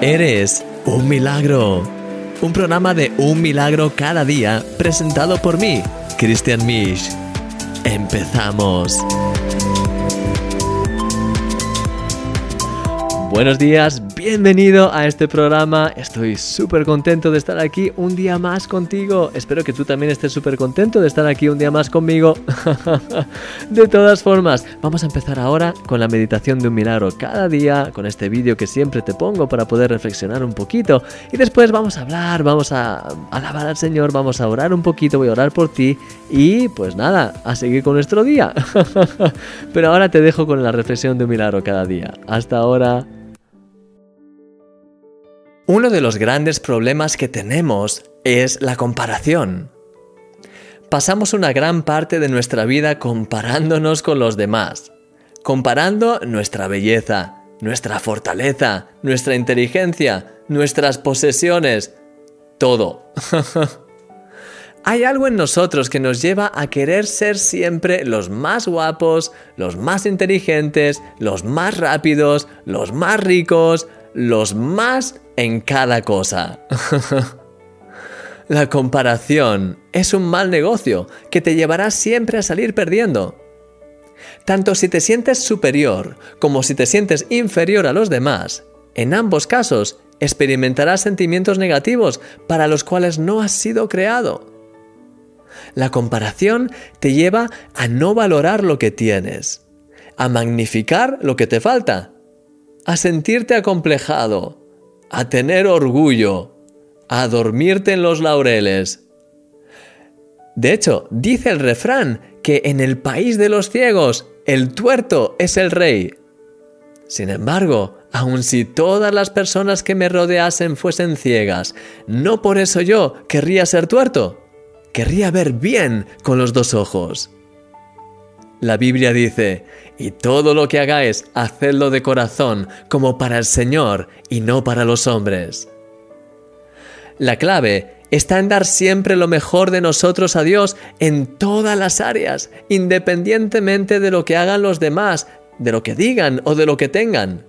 Eres un milagro. Un programa de un milagro cada día presentado por mí, Christian Misch. Empezamos. Buenos días, bienvenido a este programa. Estoy súper contento de estar aquí un día más contigo. Espero que tú también estés súper contento de estar aquí un día más conmigo. de todas formas, vamos a empezar ahora con la meditación de un milagro cada día, con este vídeo que siempre te pongo para poder reflexionar un poquito. Y después vamos a hablar, vamos a alabar al Señor, vamos a orar un poquito, voy a orar por ti y pues nada, a seguir con nuestro día. Pero ahora te dejo con la reflexión de un milagro cada día. Hasta ahora. Uno de los grandes problemas que tenemos es la comparación. Pasamos una gran parte de nuestra vida comparándonos con los demás, comparando nuestra belleza, nuestra fortaleza, nuestra inteligencia, nuestras posesiones, todo. Hay algo en nosotros que nos lleva a querer ser siempre los más guapos, los más inteligentes, los más rápidos, los más ricos, los más en cada cosa. La comparación es un mal negocio que te llevará siempre a salir perdiendo. Tanto si te sientes superior como si te sientes inferior a los demás, en ambos casos experimentarás sentimientos negativos para los cuales no has sido creado. La comparación te lleva a no valorar lo que tienes, a magnificar lo que te falta a sentirte acomplejado, a tener orgullo, a dormirte en los laureles. De hecho, dice el refrán que en el país de los ciegos el tuerto es el rey. Sin embargo, aun si todas las personas que me rodeasen fuesen ciegas, no por eso yo querría ser tuerto. Querría ver bien con los dos ojos. La Biblia dice, y todo lo que hagáis, hacedlo de corazón, como para el Señor y no para los hombres. La clave está en dar siempre lo mejor de nosotros a Dios en todas las áreas, independientemente de lo que hagan los demás, de lo que digan o de lo que tengan.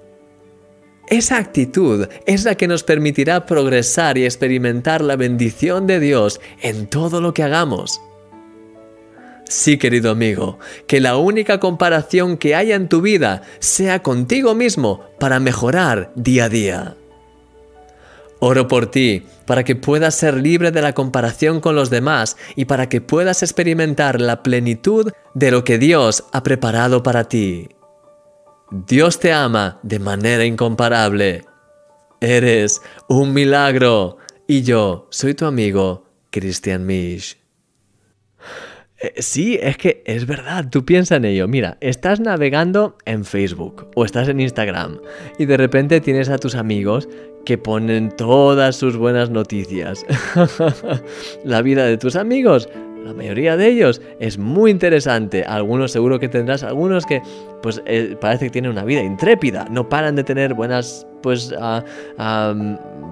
Esa actitud es la que nos permitirá progresar y experimentar la bendición de Dios en todo lo que hagamos. Sí, querido amigo, que la única comparación que haya en tu vida sea contigo mismo para mejorar día a día. Oro por ti, para que puedas ser libre de la comparación con los demás y para que puedas experimentar la plenitud de lo que Dios ha preparado para ti. Dios te ama de manera incomparable. Eres un milagro y yo soy tu amigo, Christian Misch. Eh, sí, es que es verdad, tú piensa en ello. Mira, estás navegando en Facebook o estás en Instagram y de repente tienes a tus amigos que ponen todas sus buenas noticias. La vida de tus amigos la mayoría de ellos es muy interesante. Algunos seguro que tendrás, algunos que pues eh, parece que tienen una vida intrépida, no paran de tener buenas pues,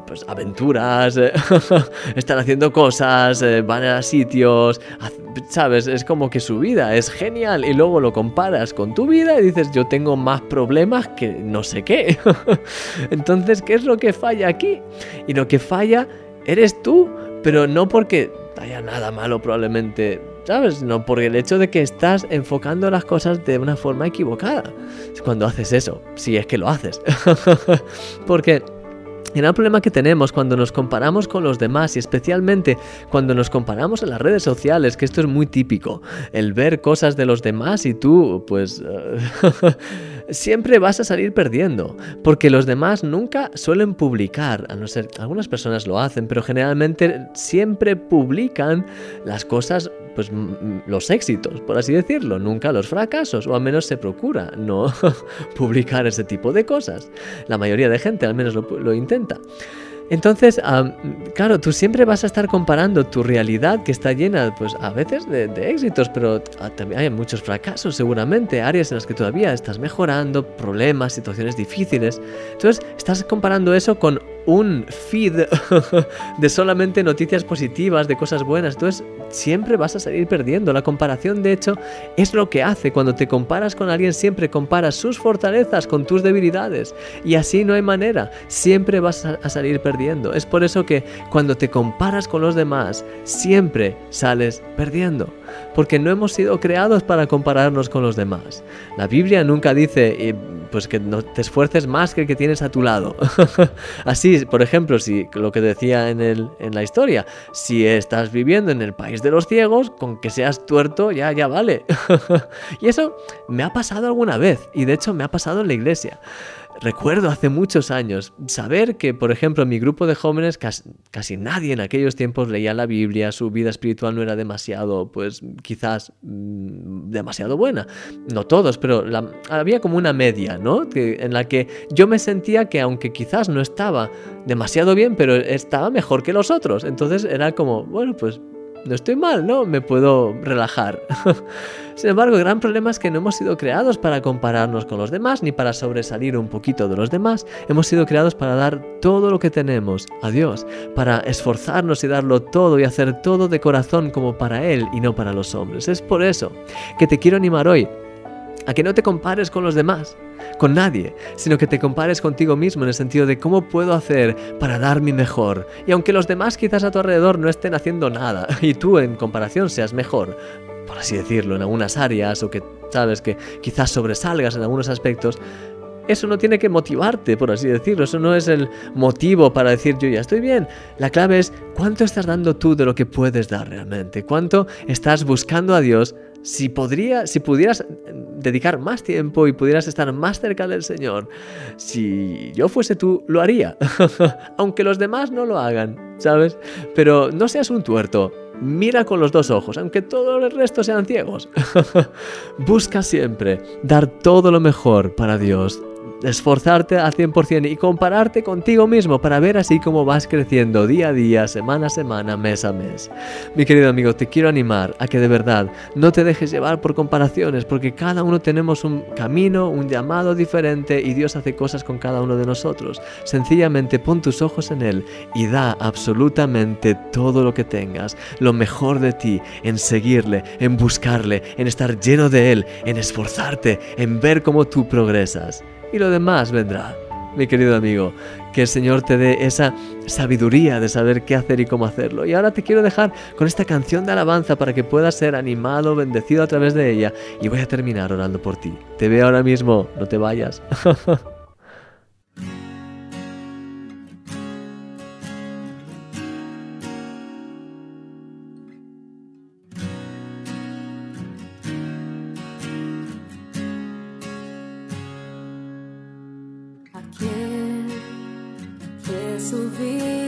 pues aventuras, eh, están haciendo cosas, eh, van a sitios, sabes, es como que su vida es genial y luego lo comparas con tu vida y dices yo tengo más problemas que no sé qué. Entonces, ¿qué es lo que falla aquí? Y lo que falla eres tú, pero no porque haya nada malo probablemente, ¿sabes? No, porque el hecho de que estás enfocando las cosas de una forma equivocada cuando haces eso, si es que lo haces. porque el gran problema que tenemos cuando nos comparamos con los demás y especialmente cuando nos comparamos en las redes sociales, que esto es muy típico, el ver cosas de los demás y tú, pues... siempre vas a salir perdiendo, porque los demás nunca suelen publicar, a no ser, algunas personas lo hacen, pero generalmente siempre publican las cosas, pues los éxitos, por así decirlo, nunca los fracasos, o al menos se procura no publicar ese tipo de cosas. La mayoría de gente al menos lo, lo intenta. Entonces, claro, tú siempre vas a estar comparando tu realidad que está llena, pues a veces de, éxitos, pero ah, también hay muchos fracasos seguramente, áreas en las que todavía estás mejorando, problemas, situaciones difíciles. Entonces, estás comparando eso con un feed de solamente noticias positivas, de cosas buenas. Entonces siempre vas a salir perdiendo. La comparación, de hecho, es lo que hace. Cuando te comparas con alguien, siempre comparas sus fortalezas con tus debilidades. Y así no hay manera. Siempre vas a salir perdiendo. Es por eso que cuando te comparas con los demás, siempre sales perdiendo. Porque no hemos sido creados para compararnos con los demás. La Biblia nunca dice eh, pues que no te esfuerces más que el que tienes a tu lado. Así, por ejemplo, si lo que decía en, el, en la historia, si estás viviendo en el país de los ciegos, con que seas tuerto ya, ya vale. y eso me ha pasado alguna vez, y de hecho me ha pasado en la iglesia. Recuerdo hace muchos años saber que, por ejemplo, en mi grupo de jóvenes casi, nadie en aquellos tiempos leía la Biblia, su vida espiritual no era demasiado, pues quizás mm, demasiado buena. No todos, pero había como una media, ¿no? Que, en la que yo me sentía que aunque quizás no estaba demasiado bien, pero estaba mejor que los otros. Entonces era como, bueno, pues no estoy mal, ¿no? Me puedo relajar. Sin embargo, el gran problema es que no hemos sido creados para compararnos con los demás ni para sobresalir un poquito de los demás. Hemos sido creados para dar todo lo que tenemos a Dios, para esforzarnos y darlo todo y hacer todo de corazón como para Él y no para los hombres. Es por eso que te quiero animar hoy a que no te compares con los demás, con nadie, sino que te compares contigo mismo en el sentido de cómo puedo hacer para dar mi mejor. Y aunque los demás quizás a tu alrededor no estén haciendo nada y tú en comparación seas mejor, por así decirlo, en algunas áreas o que sabes que quizás sobresalgas en algunos aspectos, eso no tiene que motivarte, por así decirlo. Eso no es el motivo para decir yo ya estoy bien. La clave es cuánto estás dando tú de lo que puedes dar realmente. Cuánto estás buscando a Dios si, podría, si pudieras dedicar más tiempo y pudieras estar más cerca del Señor, si yo fuese tú, lo haría. Aunque los demás no lo hagan, ¿sabes? Pero no seas un tuerto. Mira con los dos ojos, aunque todo el resto sean ciegos. Busca siempre dar todo lo mejor para Dios esforzarte al 100% y compararte contigo mismo para ver así cómo vas creciendo día a día, semana a semana, mes a mes. Mi querido amigo, te quiero animar a que de verdad no te dejes llevar por comparaciones, porque cada uno tenemos un camino, un llamado diferente y Dios hace cosas con cada uno de nosotros. Sencillamente pon tus ojos en Él y da absolutamente todo lo que tengas, lo mejor de ti, en seguirle, en buscarle, en estar lleno de Él, en esforzarte, en ver cómo tú progresas y lo demás vendrá. Mi querido amigo, que el Señor te dé esa sabiduría de saber qué hacer y cómo hacerlo. Y ahora te quiero dejar con esta canción de alabanza para que puedas ser animado, bendecido a través de ella. Y voy a terminar orando por ti. Te veo ahora mismo, no te vayas. su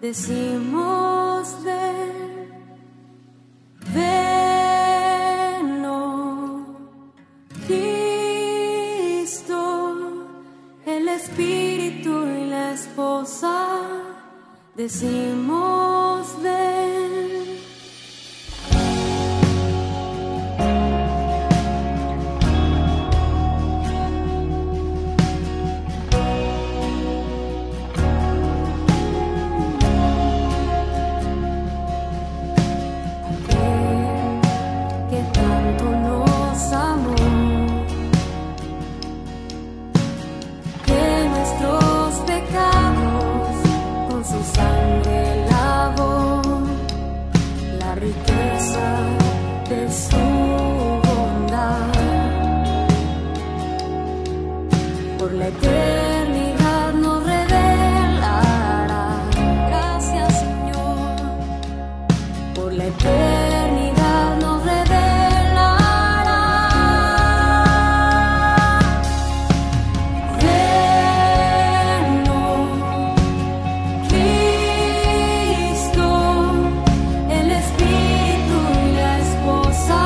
decimos ven, ven, Cristo, el Espíritu y la esposa, decimos la eternidad nos revelará. Gracias, Señor, por la eternidad nos revelará. Reino, Cristo, el Espíritu y la esposa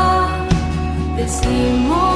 decimos.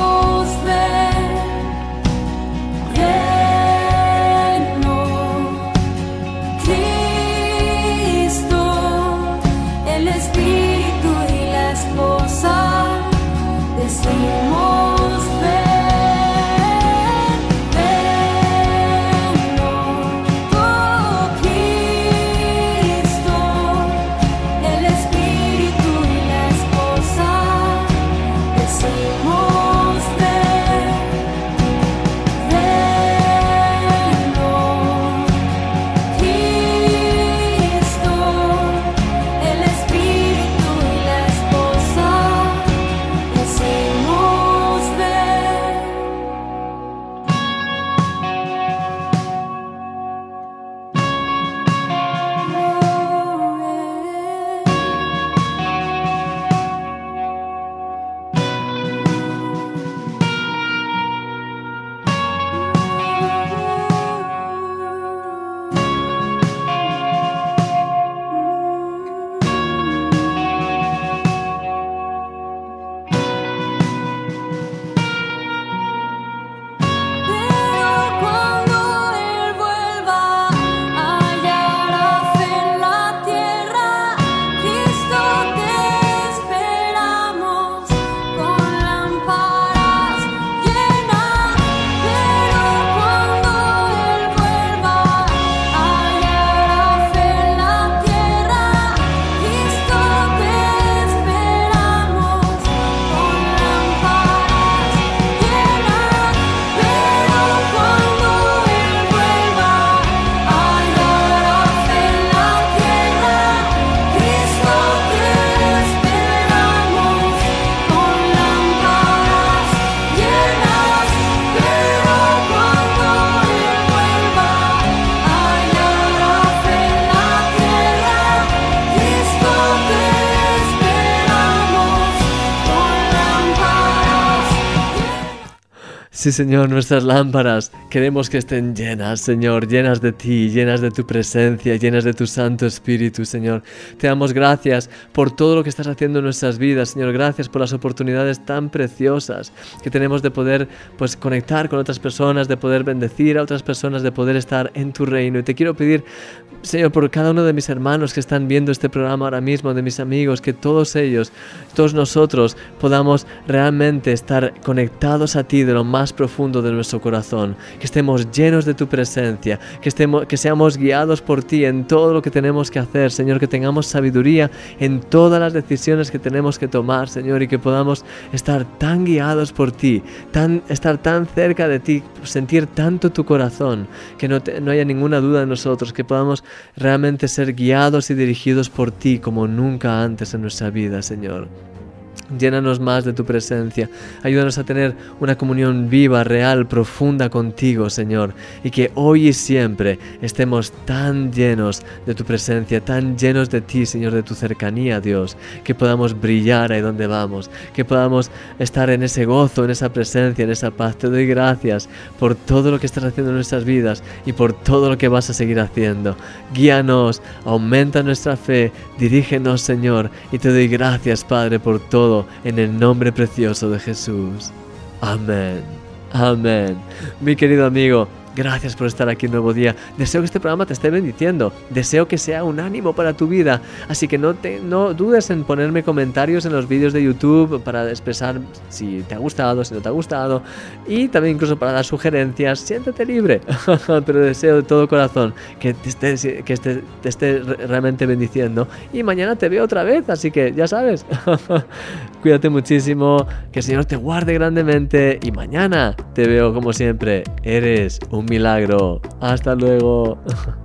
Sí, Señor, nuestras lámparas queremos que estén llenas, Señor, llenas de ti, llenas de tu presencia, llenas de tu Santo Espíritu, Señor. Te damos gracias por todo lo que estás haciendo en nuestras vidas, Señor. Gracias por las oportunidades tan preciosas que tenemos de poder pues conectar con otras personas, de poder bendecir a otras personas, de poder estar en tu reino. Y te quiero pedir, Señor, por cada uno de mis hermanos que están viendo este programa ahora mismo, de mis amigos, que todos ellos, todos nosotros podamos realmente estar conectados a ti de lo más profundo de nuestro corazón, que estemos llenos de tu presencia, que, estemos, que seamos guiados por ti en todo lo que tenemos que hacer, Señor, que tengamos sabiduría en todas las decisiones que tenemos que tomar, Señor, y que podamos estar tan guiados por ti, tan, estar tan cerca de ti, sentir tanto tu corazón, que no, te- no haya ninguna duda en nosotros, que podamos realmente ser guiados y dirigidos por ti como nunca antes en nuestra vida, Señor. Llénanos más de tu presencia. Ayúdanos a tener una comunión viva, real, profunda contigo, Señor. Y que hoy y siempre estemos tan llenos de tu presencia, tan llenos de ti, Señor, de tu cercanía, Dios. Que podamos brillar ahí donde vamos. Que podamos estar en ese gozo, en esa presencia, en esa paz. Te doy gracias por todo lo que estás haciendo en nuestras vidas y por todo lo que vas a seguir haciendo. Guíanos, aumenta nuestra fe, dirígenos, Señor. Y te doy gracias, Padre, por todo en el nombre precioso de Jesús. Amén. Amén. Mi querido amigo, gracias por estar aquí un nuevo día. Deseo que este programa te esté bendiciendo. Deseo que sea un ánimo para tu vida. Así que no, te, no dudes en ponerme comentarios en los vídeos de YouTube para expresar si te ha gustado, si no te ha gustado. Y también incluso para dar sugerencias. Siéntete libre. Pero deseo de todo corazón que te esté, que esté- te esté re- realmente bendiciendo. Y mañana te veo otra vez. Así que ya sabes. Cuídate muchísimo. Que el Señor te guarde grandemente. Y mañana te veo como siempre. Eres un milagro. Hasta luego.